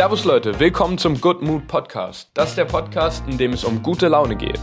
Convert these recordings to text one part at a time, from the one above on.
Servus Leute, willkommen zum Good Mood Podcast. Das ist der Podcast, in dem es um gute Laune geht.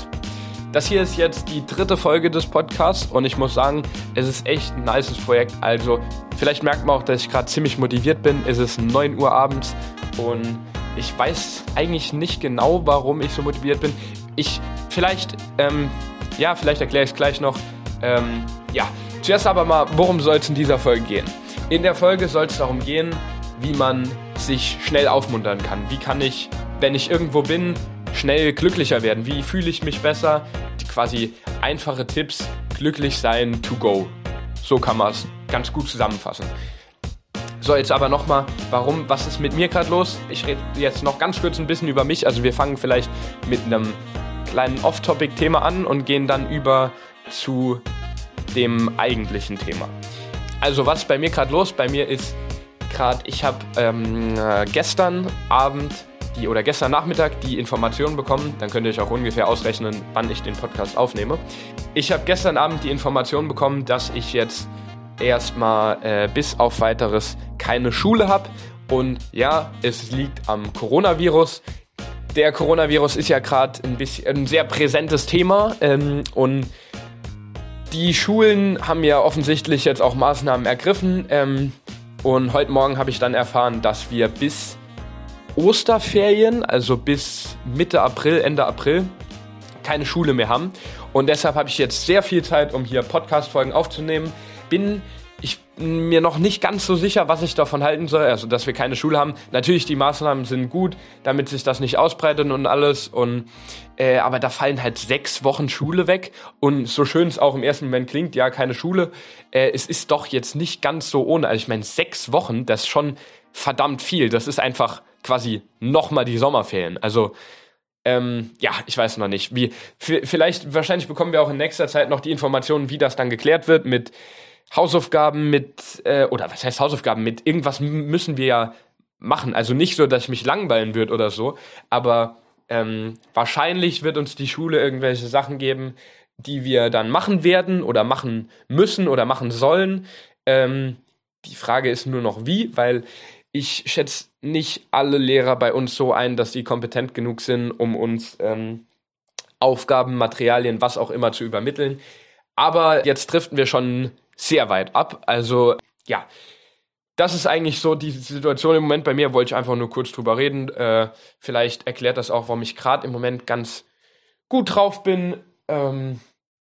Das hier ist jetzt die dritte Folge des Podcasts und ich muss sagen, es ist echt ein nices Projekt. Also vielleicht merkt man auch, dass ich gerade ziemlich motiviert bin. Es ist 9 Uhr abends und ich weiß eigentlich nicht genau, warum ich so motiviert bin. Ich vielleicht, ähm, ja, vielleicht erkläre ich es gleich noch. Ähm, ja, zuerst aber mal, worum soll es in dieser Folge gehen? In der Folge soll es darum gehen, wie man sich schnell aufmuntern kann. Wie kann ich, wenn ich irgendwo bin, schnell glücklicher werden? Wie fühle ich mich besser? Die quasi einfache Tipps, glücklich sein to go. So kann man es ganz gut zusammenfassen. So, jetzt aber nochmal, warum, was ist mit mir gerade los? Ich rede jetzt noch ganz kurz ein bisschen über mich. Also wir fangen vielleicht mit einem kleinen Off-Topic-Thema an und gehen dann über zu dem eigentlichen Thema. Also was ist bei mir gerade los? Bei mir ist gerade, ich habe ähm, äh, gestern Abend die, oder gestern Nachmittag die Informationen bekommen. Dann könnt ihr euch auch ungefähr ausrechnen, wann ich den Podcast aufnehme. Ich habe gestern Abend die Information bekommen, dass ich jetzt erstmal äh, bis auf weiteres keine Schule habe. Und ja, es liegt am Coronavirus. Der Coronavirus ist ja gerade ein bisschen ein sehr präsentes Thema ähm, und die Schulen haben ja offensichtlich jetzt auch Maßnahmen ergriffen. Ähm, und heute Morgen habe ich dann erfahren, dass wir bis Osterferien, also bis Mitte April, Ende April, keine Schule mehr haben. Und deshalb habe ich jetzt sehr viel Zeit, um hier Podcast-Folgen aufzunehmen. Bin ich mir noch nicht ganz so sicher, was ich davon halten soll, also dass wir keine Schule haben. Natürlich, die Maßnahmen sind gut, damit sich das nicht ausbreitet und alles. Und äh, aber da fallen halt sechs Wochen Schule weg. Und so schön es auch im ersten Moment klingt, ja, keine Schule, äh, es ist doch jetzt nicht ganz so ohne. Also ich meine, sechs Wochen, das ist schon verdammt viel. Das ist einfach quasi nochmal die Sommerferien. Also ähm, ja, ich weiß noch nicht. Wie, vielleicht, wahrscheinlich bekommen wir auch in nächster Zeit noch die Informationen, wie das dann geklärt wird mit Hausaufgaben mit, äh, oder was heißt Hausaufgaben mit, irgendwas müssen wir ja machen. Also nicht so, dass ich mich langweilen würde oder so, aber ähm, wahrscheinlich wird uns die Schule irgendwelche Sachen geben, die wir dann machen werden oder machen müssen oder machen sollen. Ähm, die Frage ist nur noch wie, weil ich schätze nicht alle Lehrer bei uns so ein, dass sie kompetent genug sind, um uns ähm, Aufgaben, Materialien, was auch immer zu übermitteln. Aber jetzt driften wir schon sehr weit ab. Also ja, das ist eigentlich so die Situation im Moment bei mir. Wollte ich einfach nur kurz drüber reden. Äh, vielleicht erklärt das auch, warum ich gerade im Moment ganz gut drauf bin. Ähm,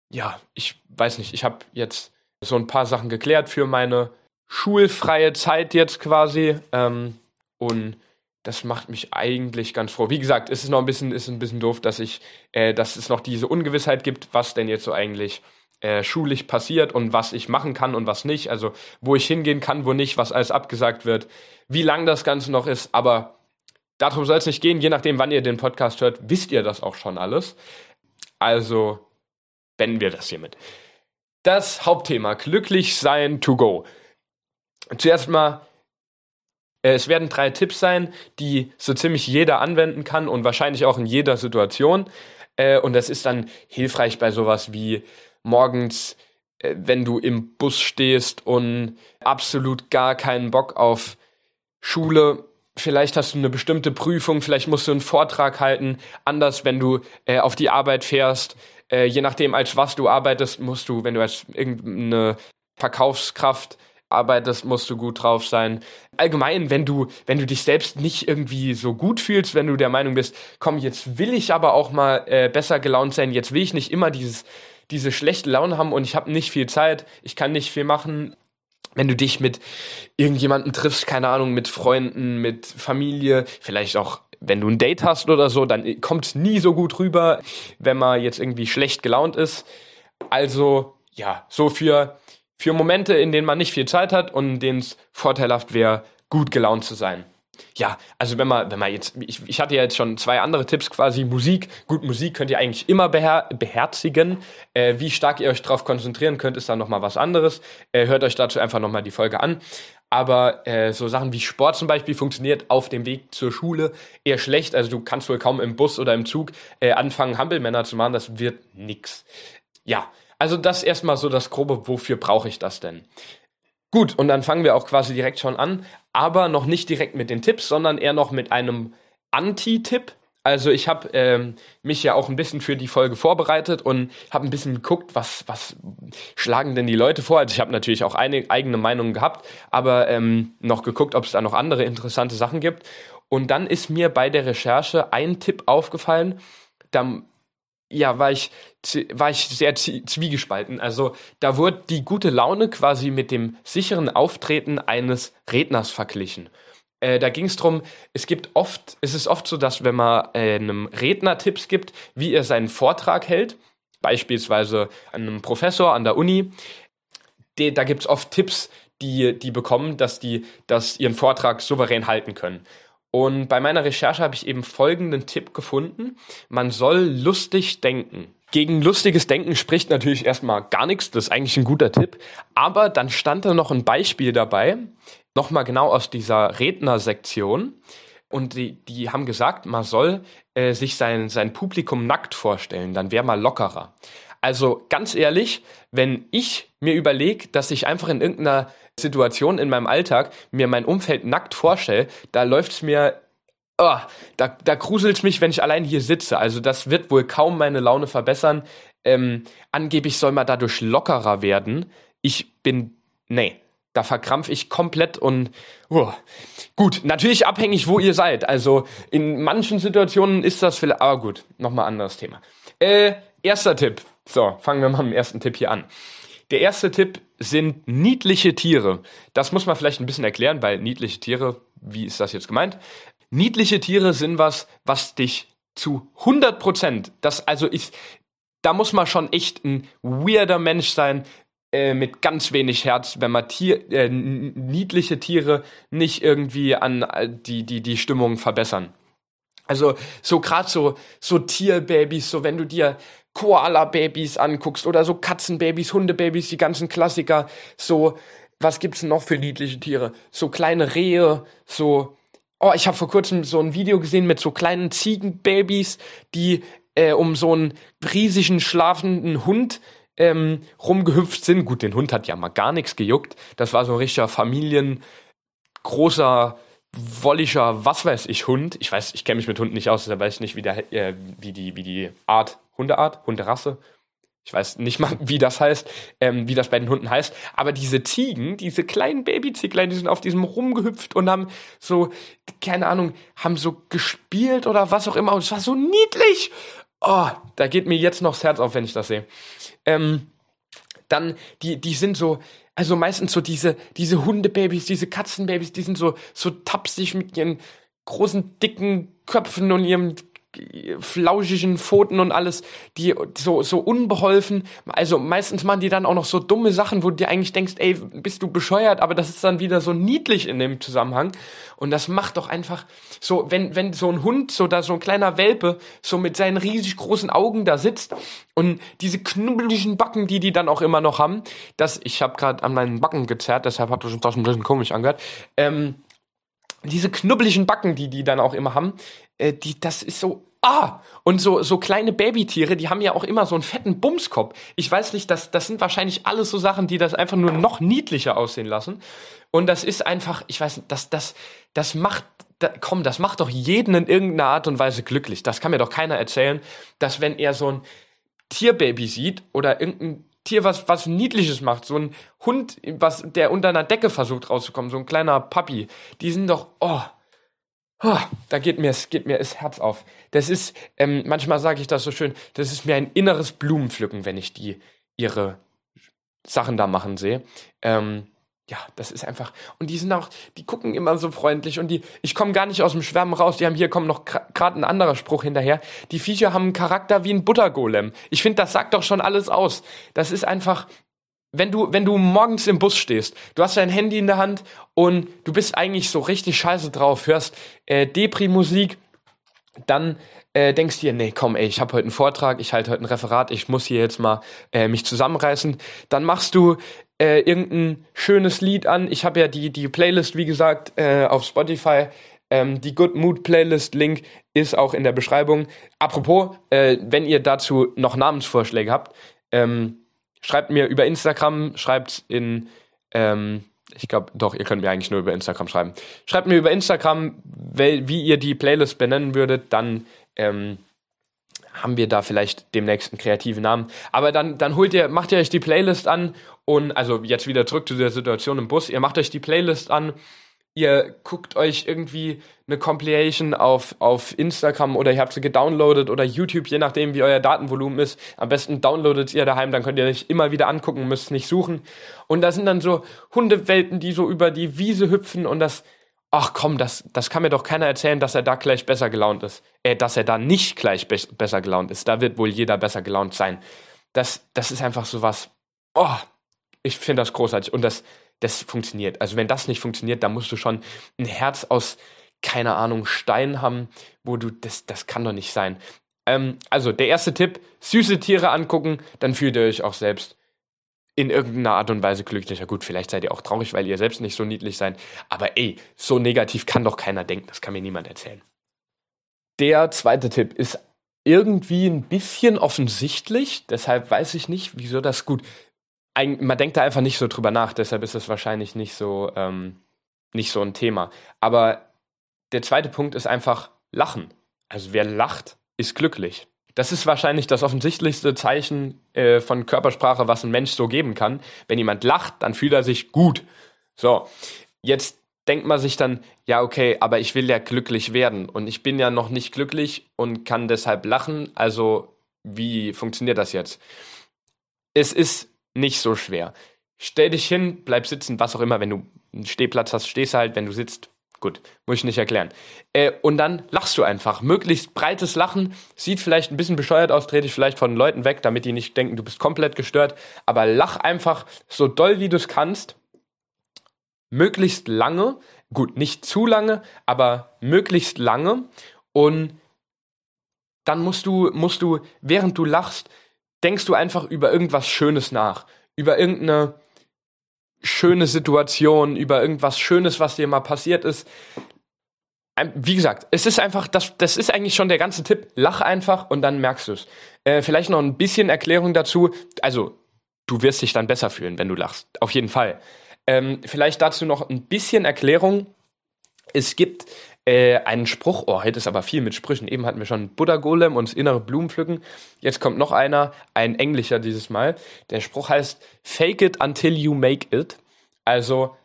ja, ich weiß nicht. Ich habe jetzt so ein paar Sachen geklärt für meine schulfreie Zeit jetzt quasi. Ähm, und das macht mich eigentlich ganz froh. Wie gesagt, es ist noch ein bisschen, ist ein bisschen doof, dass ich, äh, dass es noch diese Ungewissheit gibt, was denn jetzt so eigentlich äh, schulisch passiert und was ich machen kann und was nicht. Also wo ich hingehen kann, wo nicht, was alles abgesagt wird, wie lang das Ganze noch ist. Aber darum soll es nicht gehen. Je nachdem, wann ihr den Podcast hört, wisst ihr das auch schon alles. Also beenden wir das hiermit. Das Hauptthema, glücklich sein to go. Zuerst mal, äh, es werden drei Tipps sein, die so ziemlich jeder anwenden kann und wahrscheinlich auch in jeder Situation. Äh, und das ist dann hilfreich bei sowas wie morgens, äh, wenn du im Bus stehst und absolut gar keinen Bock auf Schule, vielleicht hast du eine bestimmte Prüfung, vielleicht musst du einen Vortrag halten, anders, wenn du äh, auf die Arbeit fährst. Äh, je nachdem, als was du arbeitest, musst du, wenn du als irgendeine Verkaufskraft arbeitest, musst du gut drauf sein. Allgemein, wenn du, wenn du dich selbst nicht irgendwie so gut fühlst, wenn du der Meinung bist, komm, jetzt will ich aber auch mal äh, besser gelaunt sein, jetzt will ich nicht immer dieses diese schlechte Laune haben und ich habe nicht viel Zeit, ich kann nicht viel machen. Wenn du dich mit irgendjemanden triffst, keine Ahnung, mit Freunden, mit Familie, vielleicht auch wenn du ein Date hast oder so, dann kommt es nie so gut rüber, wenn man jetzt irgendwie schlecht gelaunt ist. Also, ja, so für, für Momente, in denen man nicht viel Zeit hat und denen es vorteilhaft wäre, gut gelaunt zu sein. Ja, also wenn man, wenn man jetzt, ich, ich hatte ja jetzt schon zwei andere Tipps quasi. Musik, gut, Musik könnt ihr eigentlich immer beher beherzigen. Äh, wie stark ihr euch darauf konzentrieren könnt, ist dann nochmal was anderes. Äh, hört euch dazu einfach nochmal die Folge an. Aber äh, so Sachen wie Sport zum Beispiel funktioniert auf dem Weg zur Schule eher schlecht. Also du kannst wohl kaum im Bus oder im Zug äh, anfangen, Hampelmänner zu machen. Das wird nix. Ja, also das erstmal so das Grobe, wofür brauche ich das denn? Gut, und dann fangen wir auch quasi direkt schon an, aber noch nicht direkt mit den Tipps, sondern eher noch mit einem Anti-Tipp. Also ich habe ähm, mich ja auch ein bisschen für die Folge vorbereitet und habe ein bisschen geguckt, was, was schlagen denn die Leute vor. Also ich habe natürlich auch eine eigene Meinung gehabt, aber ähm, noch geguckt, ob es da noch andere interessante Sachen gibt. Und dann ist mir bei der Recherche ein Tipp aufgefallen, da ja, war ich, war ich sehr zwiegespalten. Also da wurde die gute Laune quasi mit dem sicheren Auftreten eines Redners verglichen. Äh, da ging es darum, es gibt oft, es ist oft so, dass wenn man äh, einem Redner Tipps gibt, wie er seinen Vortrag hält, beispielsweise einem Professor an der Uni, de, da gibt es oft Tipps, die die bekommen, dass die dass ihren Vortrag souverän halten können. Und bei meiner Recherche habe ich eben folgenden Tipp gefunden. Man soll lustig denken. Gegen lustiges Denken spricht natürlich erstmal gar nichts, das ist eigentlich ein guter Tipp. Aber dann stand da noch ein Beispiel dabei, nochmal genau aus dieser Rednersektion. Und die, die haben gesagt, man soll äh, sich sein, sein Publikum nackt vorstellen, dann wäre mal lockerer. Also ganz ehrlich, wenn ich mir überlege, dass ich einfach in irgendeiner Situation in meinem Alltag mir mein Umfeld nackt vorstelle, da läuft's mir oh, da, da gruselt's mich, wenn ich allein hier sitze. Also das wird wohl kaum meine Laune verbessern. Ähm, angeblich soll man dadurch lockerer werden. Ich bin, nee, da verkrampf ich komplett und oh. gut, natürlich abhängig, wo ihr seid. Also in manchen Situationen ist das vielleicht, aber gut, nochmal anderes Thema. Äh, erster Tipp. So, fangen wir mal mit dem ersten Tipp hier an. Der erste Tipp sind niedliche Tiere. Das muss man vielleicht ein bisschen erklären, weil niedliche Tiere, wie ist das jetzt gemeint? Niedliche Tiere sind was, was dich zu 100 Prozent, das also ist, da muss man schon echt ein weirder Mensch sein, äh, mit ganz wenig Herz, wenn man Tier, äh, niedliche Tiere nicht irgendwie an äh, die, die, die Stimmung verbessern. Also so gerade so, so Tierbabys, so wenn du dir Koala-Babys anguckst oder so Katzenbabys, Hundebabys, die ganzen Klassiker, so, was gibt's noch für niedliche Tiere? So kleine Rehe, so, oh, ich habe vor kurzem so ein Video gesehen mit so kleinen Ziegenbabys, die äh, um so einen riesigen schlafenden Hund ähm, rumgehüpft sind. Gut, den Hund hat ja mal gar nichts gejuckt. Das war so ein richtiger familiengroßer wollischer, was weiß ich, Hund. Ich weiß, ich kenne mich mit Hunden nicht aus, da weiß ich nicht, wie, der, äh, wie, die, wie die Art, Hundeart, Hunderasse. Ich weiß nicht mal, wie das heißt, ähm, wie das bei den Hunden heißt. Aber diese Ziegen, diese kleinen Babyzieglein, die sind auf diesem rumgehüpft und haben so, keine Ahnung, haben so gespielt oder was auch immer. Und es war so niedlich. Oh, da geht mir jetzt noch das Herz auf, wenn ich das sehe. Ähm, dann, die, die sind so, also meistens so diese, diese Hundebabys, diese Katzenbabys, die sind so, so tapsig mit ihren großen, dicken Köpfen und ihrem flauschigen Pfoten und alles, die so, so unbeholfen. Also meistens machen die dann auch noch so dumme Sachen, wo du dir eigentlich denkst, ey, bist du bescheuert, aber das ist dann wieder so niedlich in dem Zusammenhang. Und das macht doch einfach so, wenn, wenn so ein Hund, so da so ein kleiner Welpe, so mit seinen riesig großen Augen da sitzt und diese knubbeligen Backen, die die dann auch immer noch haben, das, ich habe gerade an meinen Backen gezerrt, deshalb hat das ein bisschen komisch angehört, ähm, diese knubbeligen Backen, die die dann auch immer haben, äh, die, das ist so, ah! Und so, so kleine Babytiere, die haben ja auch immer so einen fetten Bumskopf. Ich weiß nicht, das, das sind wahrscheinlich alles so Sachen, die das einfach nur noch niedlicher aussehen lassen. Und das ist einfach, ich weiß nicht, das, das, das macht, da, komm, das macht doch jeden in irgendeiner Art und Weise glücklich. Das kann mir doch keiner erzählen, dass wenn er so ein Tierbaby sieht oder irgendein Tier, was, was Niedliches macht, so ein Hund, was, der unter einer Decke versucht rauszukommen, so ein kleiner Papi, die sind doch, oh, oh da geht mir, geht mir das Herz auf. Das ist, ähm, manchmal sage ich das so schön, das ist mir ein inneres Blumenpflücken, wenn ich die, ihre Sachen da machen sehe. Ähm, ja, das ist einfach. Und die sind auch, die gucken immer so freundlich und die, ich komme gar nicht aus dem Schwärmen raus. Die haben hier kommt noch gerade ein anderer Spruch hinterher. Die Viecher haben einen Charakter wie ein Buttergolem. Ich finde, das sagt doch schon alles aus. Das ist einfach, wenn du, wenn du morgens im Bus stehst, du hast dein Handy in der Hand und du bist eigentlich so richtig scheiße drauf, hörst äh, Depri-Musik, dann äh, denkst dir, nee, komm, ey, ich habe heute einen Vortrag, ich halte heute ein Referat, ich muss hier jetzt mal äh, mich zusammenreißen. Dann machst du äh, irgendein schönes Lied an. Ich habe ja die, die Playlist, wie gesagt, äh, auf Spotify. Ähm, die Good Mood Playlist Link ist auch in der Beschreibung. Apropos, äh, wenn ihr dazu noch Namensvorschläge habt, ähm, schreibt mir über Instagram, schreibt in, ähm, ich glaube, doch, ihr könnt mir eigentlich nur über Instagram schreiben. Schreibt mir über Instagram, wie ihr die Playlist benennen würdet, dann ähm, haben wir da vielleicht demnächst einen kreativen Namen. Aber dann, dann holt ihr, macht ihr euch die Playlist an und also jetzt wieder zurück zu der Situation im Bus. Ihr macht euch die Playlist an, ihr guckt euch irgendwie eine Compilation auf, auf Instagram oder ihr habt sie gedownloadet oder YouTube, je nachdem wie euer Datenvolumen ist. Am besten downloadet ihr daheim, dann könnt ihr euch immer wieder angucken, müsst nicht suchen. Und da sind dann so Hundewelpen, die so über die Wiese hüpfen und das, ach komm, das, das kann mir doch keiner erzählen, dass er da gleich besser gelaunt ist. Äh, dass er da nicht gleich be besser gelaunt ist. Da wird wohl jeder besser gelaunt sein. Das, das ist einfach so was, oh, ich finde das großartig und das, das funktioniert. Also wenn das nicht funktioniert, dann musst du schon ein Herz aus, keine Ahnung, Stein haben, wo du, das, das kann doch nicht sein. Ähm, also der erste Tipp, süße Tiere angucken, dann fühlt ihr euch auch selbst in irgendeiner Art und Weise glücklicher. Gut, vielleicht seid ihr auch traurig, weil ihr selbst nicht so niedlich seid. Aber ey, so negativ kann doch keiner denken. Das kann mir niemand erzählen. Der zweite Tipp ist irgendwie ein bisschen offensichtlich. Deshalb weiß ich nicht, wieso das gut. Man denkt da einfach nicht so drüber nach. Deshalb ist es wahrscheinlich nicht so, ähm, nicht so ein Thema. Aber der zweite Punkt ist einfach Lachen. Also wer lacht, ist glücklich. Das ist wahrscheinlich das offensichtlichste Zeichen äh, von Körpersprache, was ein Mensch so geben kann. Wenn jemand lacht, dann fühlt er sich gut. So, jetzt denkt man sich dann, ja, okay, aber ich will ja glücklich werden und ich bin ja noch nicht glücklich und kann deshalb lachen. Also, wie funktioniert das jetzt? Es ist nicht so schwer. Stell dich hin, bleib sitzen, was auch immer. Wenn du einen Stehplatz hast, stehst halt. Wenn du sitzt, Gut, muss ich nicht erklären. Äh, und dann lachst du einfach. Möglichst breites Lachen. Sieht vielleicht ein bisschen bescheuert aus, dreh dich vielleicht von Leuten weg, damit die nicht denken, du bist komplett gestört. Aber lach einfach so doll, wie du es kannst. Möglichst lange. Gut, nicht zu lange, aber möglichst lange. Und dann musst du, musst du, während du lachst, denkst du einfach über irgendwas Schönes nach. Über irgendeine schöne Situation, über irgendwas Schönes, was dir mal passiert ist. Wie gesagt, es ist einfach, das, das ist eigentlich schon der ganze Tipp. Lach einfach und dann merkst du es. Äh, vielleicht noch ein bisschen Erklärung dazu. Also, du wirst dich dann besser fühlen, wenn du lachst. Auf jeden Fall. Ähm, vielleicht dazu noch ein bisschen Erklärung. Es gibt äh, einen Spruch, oh, heute ist aber viel mit Sprüchen. Eben hatten wir schon Buddha Golem und das innere Blumenpflücken. Jetzt kommt noch einer, ein englischer dieses Mal. Der Spruch heißt Fake it until you make it. Also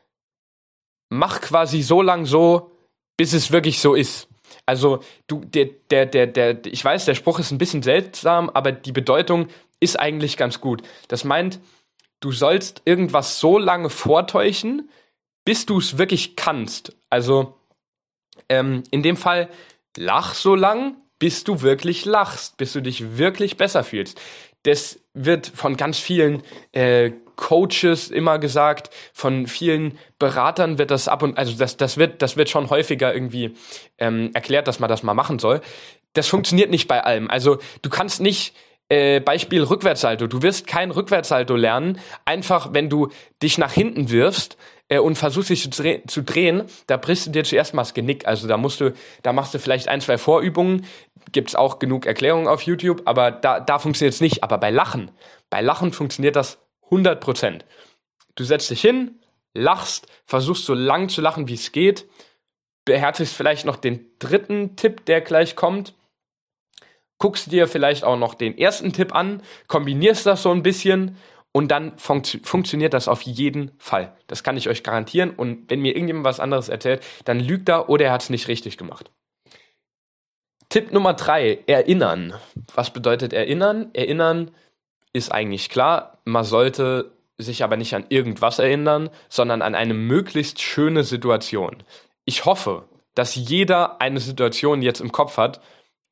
mach quasi so lang so, bis es wirklich so ist. Also du, der, der, der, der, ich weiß, der Spruch ist ein bisschen seltsam, aber die Bedeutung ist eigentlich ganz gut. Das meint, du sollst irgendwas so lange vortäuschen, bis du es wirklich kannst. Also ähm, in dem Fall lach so lang, bis du wirklich lachst, bis du dich wirklich besser fühlst. Das wird von ganz vielen äh, Coaches immer gesagt, von vielen Beratern wird das ab und also das das wird das wird schon häufiger irgendwie ähm, erklärt, dass man das mal machen soll. Das funktioniert nicht bei allem. Also du kannst nicht äh, Beispiel Rückwärtssalto. Du wirst kein Rückwärtssalto lernen, einfach wenn du dich nach hinten wirfst äh, und versuchst dich zu, dreh zu, drehen, da brichst du dir zuerst mal das Genick. Also da musst du, da machst du vielleicht ein, zwei Vorübungen, gibt's auch genug Erklärungen auf YouTube, aber da, da funktioniert es nicht. Aber bei Lachen, bei Lachen funktioniert das 100 Prozent. Du setzt dich hin, lachst, versuchst so lang zu lachen, wie es geht, beherzigst vielleicht noch den dritten Tipp, der gleich kommt, guckst dir vielleicht auch noch den ersten Tipp an, kombinierst das so ein bisschen und dann fun funktioniert das auf jeden Fall. Das kann ich euch garantieren. Und wenn mir irgendjemand was anderes erzählt, dann lügt er oder er hat es nicht richtig gemacht. Tipp Nummer drei, erinnern. Was bedeutet erinnern? Erinnern ist eigentlich klar. Man sollte sich aber nicht an irgendwas erinnern, sondern an eine möglichst schöne Situation. Ich hoffe, dass jeder eine Situation jetzt im Kopf hat,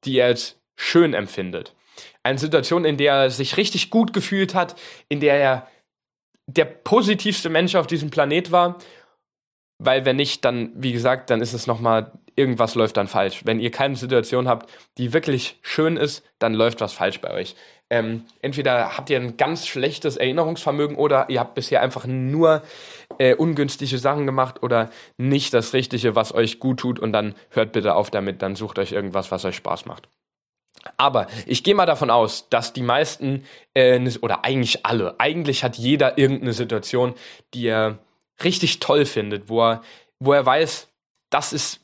die er als schön empfindet. Eine Situation, in der er sich richtig gut gefühlt hat, in der er der positivste Mensch auf diesem Planet war. Weil wenn nicht, dann, wie gesagt, dann ist es nochmal, irgendwas läuft dann falsch. Wenn ihr keine Situation habt, die wirklich schön ist, dann läuft was falsch bei euch. Ähm, entweder habt ihr ein ganz schlechtes Erinnerungsvermögen oder ihr habt bisher einfach nur äh, ungünstige Sachen gemacht oder nicht das Richtige, was euch gut tut und dann hört bitte auf damit, dann sucht euch irgendwas, was euch Spaß macht. Aber ich gehe mal davon aus, dass die meisten, äh, oder eigentlich alle, eigentlich hat jeder irgendeine Situation, die er richtig toll findet, wo er, wo er weiß, das ist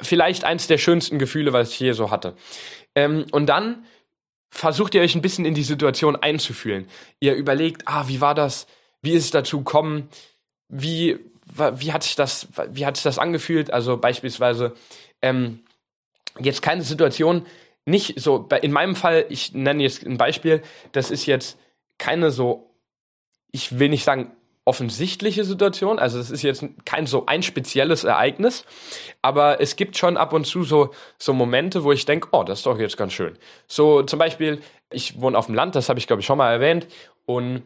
vielleicht eins der schönsten Gefühle, was ich je so hatte. Ähm, und dann versucht ihr euch ein bisschen in die Situation einzufühlen. Ihr überlegt, ah, wie war das? Wie ist es dazu gekommen? Wie, wie hat sich das, wie hat sich das angefühlt? Also beispielsweise, ähm, jetzt keine Situation, nicht so, in meinem Fall, ich nenne jetzt ein Beispiel, das ist jetzt keine so, ich will nicht sagen offensichtliche Situation, also es ist jetzt kein so ein spezielles Ereignis, aber es gibt schon ab und zu so, so Momente, wo ich denke, oh, das ist doch jetzt ganz schön. So zum Beispiel, ich wohne auf dem Land, das habe ich glaube ich schon mal erwähnt und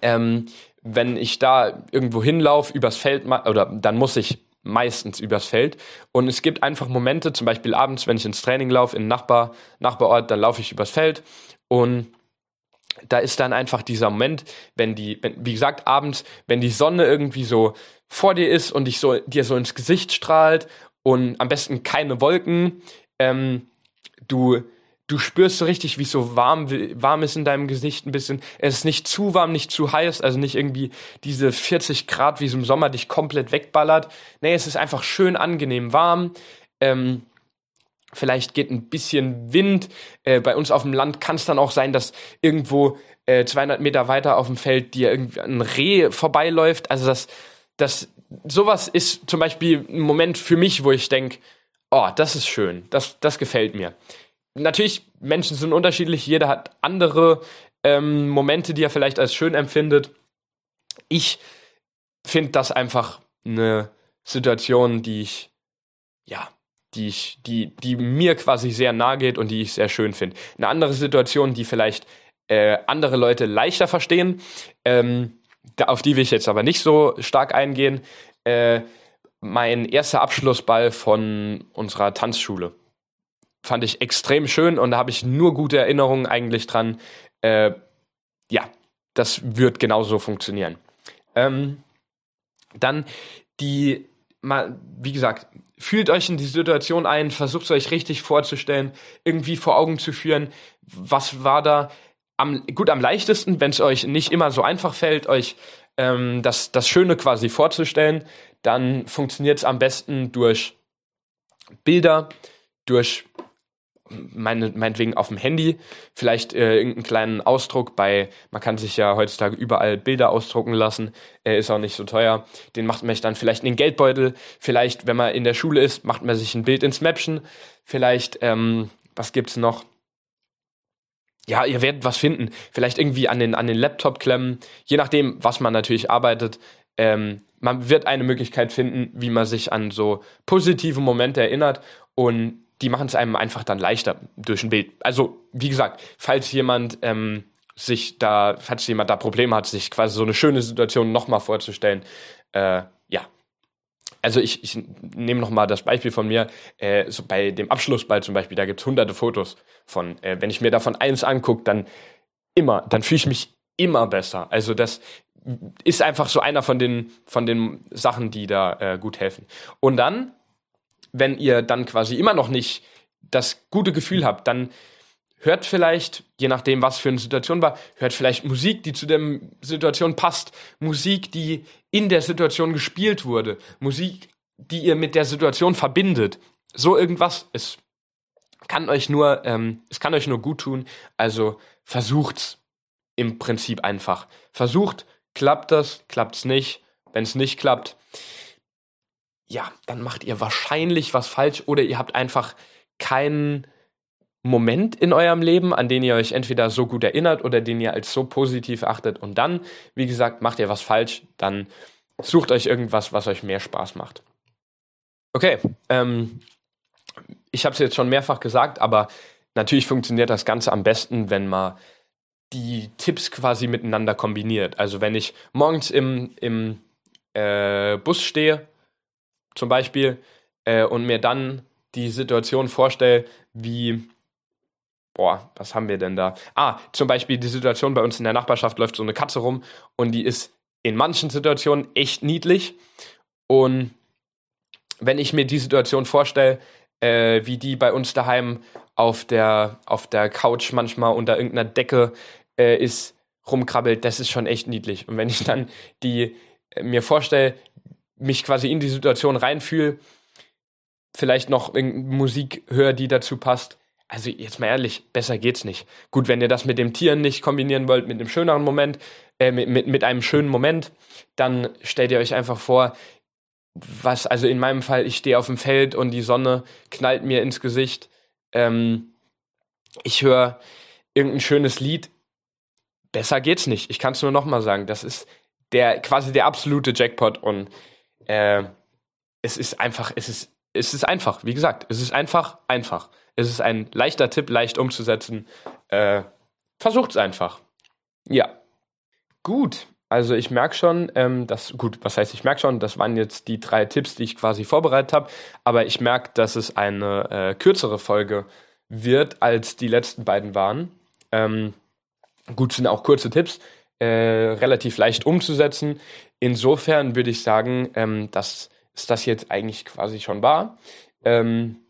ähm, wenn ich da irgendwo hinlaufe übers Feld oder dann muss ich meistens übers Feld. Und es gibt einfach Momente, zum Beispiel abends, wenn ich ins Training laufe, in den Nachbar, Nachbarort, dann laufe ich übers Feld und da ist dann einfach dieser Moment, wenn die, wenn, wie gesagt, abends, wenn die Sonne irgendwie so vor dir ist und dich so, dir so ins Gesicht strahlt und am besten keine Wolken, ähm, du du spürst so richtig, wie es so warm, warm ist in deinem Gesicht ein bisschen. Es ist nicht zu warm, nicht zu heiß, also nicht irgendwie diese 40 Grad, wie es im Sommer dich komplett wegballert. Nee, es ist einfach schön angenehm warm. Ähm, vielleicht geht ein bisschen Wind. Äh, bei uns auf dem Land kann es dann auch sein, dass irgendwo äh, 200 Meter weiter auf dem Feld dir irgendwie ein Reh vorbeiläuft. Also das, das, sowas ist zum Beispiel ein Moment für mich, wo ich denke, oh, das ist schön, das, das gefällt mir natürlich, Menschen sind unterschiedlich, jeder hat andere ähm, Momente, die er vielleicht als schön empfindet. Ich finde das einfach eine Situation, die ich, ja, die ich, die, die mir quasi sehr nahe geht und die ich sehr schön finde. Eine andere Situation, die vielleicht äh, andere Leute leichter verstehen, ähm, auf die will ich jetzt aber nicht so stark eingehen. Äh, mein erster Abschlussball von unserer Tanzschule fand ich extrem schön und da habe ich nur gute Erinnerungen eigentlich dran. Äh, ja, das wird genauso funktionieren. Ähm, dann die, mal, wie gesagt, fühlt euch in die Situation ein, versucht euch richtig vorzustellen, irgendwie vor Augen zu führen, was war da am, gut am leichtesten, wenn es euch nicht immer so einfach fällt, euch ähm, das, das Schöne quasi vorzustellen, dann funktioniert es am besten durch Bilder, durch meine, meinetwegen auf dem Handy, vielleicht äh, irgendeinen kleinen Ausdruck bei, man kann sich ja heutzutage überall Bilder ausdrucken lassen, äh, ist auch nicht so teuer. Den macht man sich dann vielleicht in den Geldbeutel, vielleicht, wenn man in der Schule ist, macht man sich ein Bild ins Maption, vielleicht, ähm, was gibt's noch? Ja, ihr werdet was finden. Vielleicht irgendwie an den, an den Laptop klemmen, je nachdem, was man natürlich arbeitet. Ähm, man wird eine Möglichkeit finden, wie man sich an so positive Momente erinnert und die machen es einem einfach dann leichter durch ein Bild. Also, wie gesagt, falls jemand ähm, sich da, falls jemand da Probleme hat, sich quasi so eine schöne Situation nochmal vorzustellen, äh, ja. Also ich, ich nehme nochmal das Beispiel von mir, äh, so bei dem Abschlussball zum Beispiel, da gibt es hunderte Fotos von, äh, wenn ich mir davon eins angucke, dann immer, dann fühle ich mich immer besser. Also das ist einfach so einer von den, von den Sachen, die da äh, gut helfen. Und dann wenn ihr dann quasi immer noch nicht das gute Gefühl habt, dann hört vielleicht, je nachdem, was für eine Situation war, hört vielleicht Musik, die zu der Situation passt, Musik, die in der Situation gespielt wurde, Musik, die ihr mit der Situation verbindet. So irgendwas. Es kann euch nur, ähm, es kann euch nur gut tun. Also versucht's im Prinzip einfach. Versucht, klappt das, klappt's nicht. Wenn es nicht klappt, ja, dann macht ihr wahrscheinlich was falsch oder ihr habt einfach keinen Moment in eurem Leben, an den ihr euch entweder so gut erinnert oder den ihr als so positiv achtet. Und dann, wie gesagt, macht ihr was falsch, dann sucht euch irgendwas, was euch mehr Spaß macht. Okay, ähm, ich habe es jetzt schon mehrfach gesagt, aber natürlich funktioniert das Ganze am besten, wenn man die Tipps quasi miteinander kombiniert. Also wenn ich morgens im, im äh, Bus stehe zum Beispiel äh, und mir dann die Situation vorstelle, wie, boah, was haben wir denn da? Ah, zum Beispiel die Situation bei uns in der Nachbarschaft läuft so eine Katze rum und die ist in manchen Situationen echt niedlich. Und wenn ich mir die Situation vorstelle, äh, wie die bei uns daheim auf der, auf der Couch manchmal unter irgendeiner Decke äh, ist, rumkrabbelt, das ist schon echt niedlich. Und wenn ich dann die mir vorstelle, mich quasi in die Situation reinfühle, vielleicht noch Musik höre, die dazu passt. Also jetzt mal ehrlich, besser geht's nicht. Gut, wenn ihr das mit dem Tieren nicht kombinieren wollt, mit einem schöneren Moment, äh, mit, mit, mit einem schönen Moment, dann stellt ihr euch einfach vor, was, also in meinem Fall, ich stehe auf dem Feld und die Sonne knallt mir ins Gesicht. Ähm, ich höre irgendein schönes Lied. Besser geht's nicht. Ich kann es nur nochmal sagen. Das ist der quasi der absolute Jackpot und äh, es ist einfach, es ist, es ist einfach, wie gesagt, es ist einfach, einfach. Es ist ein leichter Tipp, leicht umzusetzen. Äh, versucht's einfach. Ja. Gut, also ich merke schon, ähm, dass, gut, was heißt ich merke schon, das waren jetzt die drei Tipps, die ich quasi vorbereitet habe, aber ich merke, dass es eine äh, kürzere Folge wird, als die letzten beiden waren. Ähm, gut, sind auch kurze Tipps, äh, relativ leicht umzusetzen. Insofern würde ich sagen, ähm, dass es das jetzt eigentlich quasi schon war. Ähm,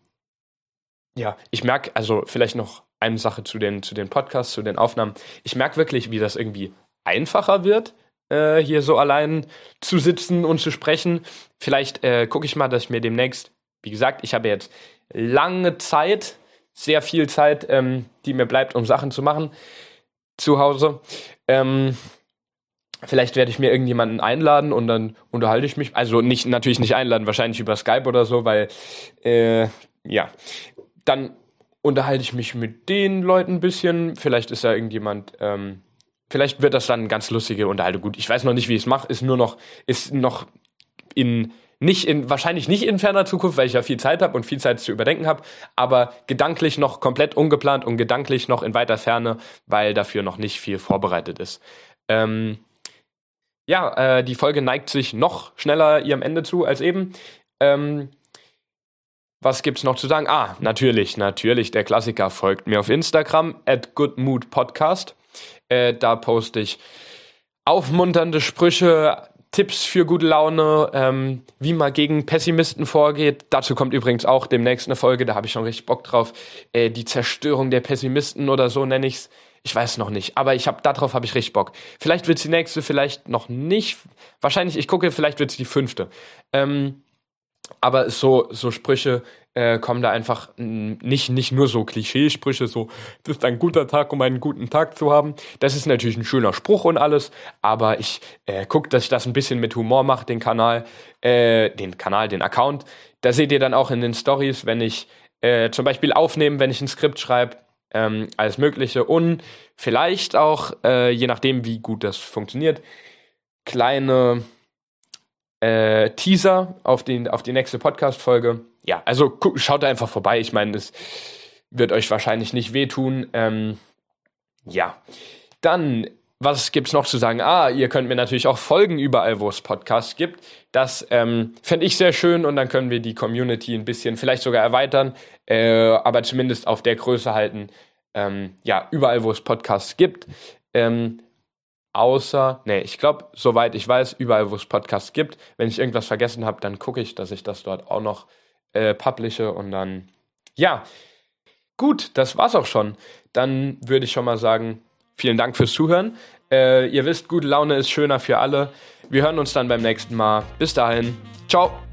ja, ich merke, also vielleicht noch eine Sache zu den, zu den Podcasts, zu den Aufnahmen. Ich merke wirklich, wie das irgendwie einfacher wird, äh, hier so allein zu sitzen und zu sprechen. Vielleicht äh, gucke ich mal, dass ich mir demnächst, wie gesagt, ich habe jetzt lange Zeit, sehr viel Zeit, ähm, die mir bleibt, um Sachen zu machen zu Hause. Ähm, Vielleicht werde ich mir irgendjemanden einladen und dann unterhalte ich mich. Also nicht natürlich nicht einladen, wahrscheinlich über Skype oder so, weil äh, ja, dann unterhalte ich mich mit den Leuten ein bisschen. Vielleicht ist da irgendjemand, ähm, vielleicht wird das dann eine ganz lustige Unterhaltung. Gut, ich weiß noch nicht, wie ich es mache, ist nur noch, ist noch in, nicht in, wahrscheinlich nicht in ferner Zukunft, weil ich ja viel Zeit habe und viel Zeit zu überdenken habe, aber gedanklich noch komplett ungeplant und gedanklich noch in weiter Ferne, weil dafür noch nicht viel vorbereitet ist. Ähm, ja, äh, die Folge neigt sich noch schneller ihrem Ende zu als eben. Ähm, was gibt's noch zu sagen? Ah, natürlich, natürlich, der Klassiker folgt mir auf Instagram at goodmoodpodcast. Äh, da poste ich aufmunternde Sprüche, Tipps für gute Laune, ähm, wie man gegen Pessimisten vorgeht. Dazu kommt übrigens auch demnächst eine Folge, da habe ich schon richtig Bock drauf. Äh, die Zerstörung der Pessimisten oder so nenne ich's. Ich weiß noch nicht, aber ich habe darauf habe ich richtig Bock. Vielleicht wird's die nächste, vielleicht noch nicht. Wahrscheinlich, ich gucke, vielleicht wird's die fünfte. Ähm, aber so, so Sprüche äh, kommen da einfach nicht, nicht nur so Klischeesprüche, so, das ist ein guter Tag, um einen guten Tag zu haben. Das ist natürlich ein schöner Spruch und alles, aber ich äh, gucke, dass ich das ein bisschen mit Humor mache, den Kanal, äh, den Kanal, den Account. Da seht ihr dann auch in den Stories, wenn ich äh, zum Beispiel aufnehme, wenn ich ein Skript schreibe, ähm, alles Mögliche und vielleicht auch, äh, je nachdem, wie gut das funktioniert, kleine äh, Teaser auf, den, auf die nächste Podcast-Folge. Ja, also guck, schaut einfach vorbei. Ich meine, das wird euch wahrscheinlich nicht wehtun. Ähm, ja, dann, was gibt's noch zu sagen? Ah, ihr könnt mir natürlich auch folgen überall, wo es Podcasts gibt. Das ähm, fände ich sehr schön und dann können wir die Community ein bisschen vielleicht sogar erweitern, äh, aber zumindest auf der Größe halten. Ähm, ja, überall, wo es Podcasts gibt. Ähm, außer, nee, ich glaube, soweit ich weiß, überall, wo es Podcasts gibt. Wenn ich irgendwas vergessen habe, dann gucke ich, dass ich das dort auch noch äh, publische und dann, ja, gut, das war's auch schon. Dann würde ich schon mal sagen, vielen Dank fürs Zuhören. Äh, ihr wisst, gute Laune ist schöner für alle. Wir hören uns dann beim nächsten Mal. Bis dahin, ciao.